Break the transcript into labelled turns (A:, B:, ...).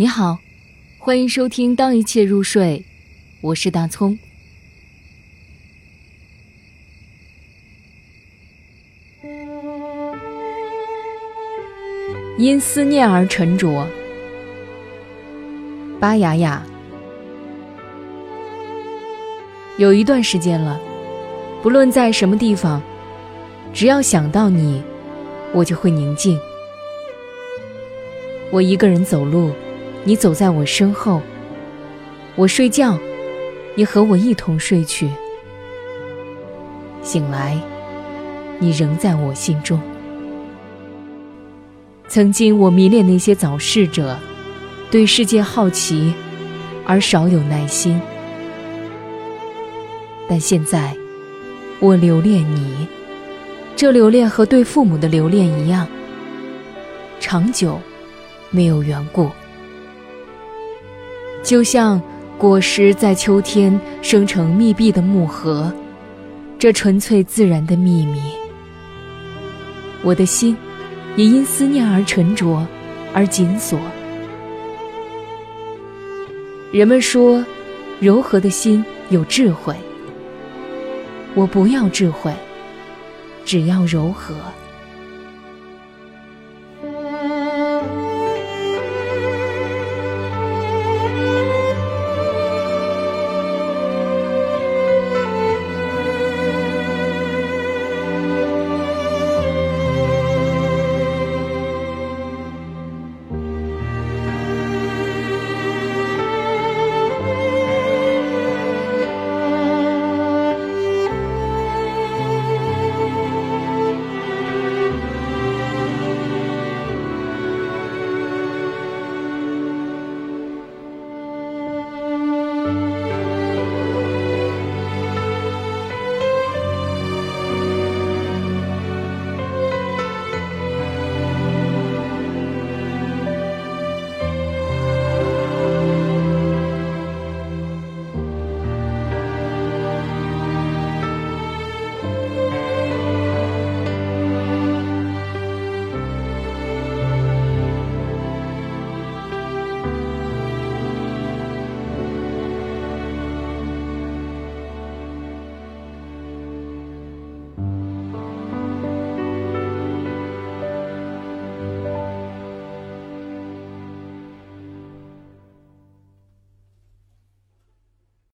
A: 你好，欢迎收听《当一切入睡》，我是大葱。因思念而沉着，巴雅雅。有一段时间了，不论在什么地方，只要想到你，我就会宁静。我一个人走路。你走在我身后，我睡觉，你和我一同睡去。醒来，你仍在我心中。曾经我迷恋那些早逝者，对世界好奇，而少有耐心。但现在，我留恋你，这留恋和对父母的留恋一样，长久，没有缘故。就像果实在秋天生成密闭的木盒，这纯粹自然的秘密。我的心也因思念而沉着，而紧锁。人们说，柔和的心有智慧。我不要智慧，只要柔和。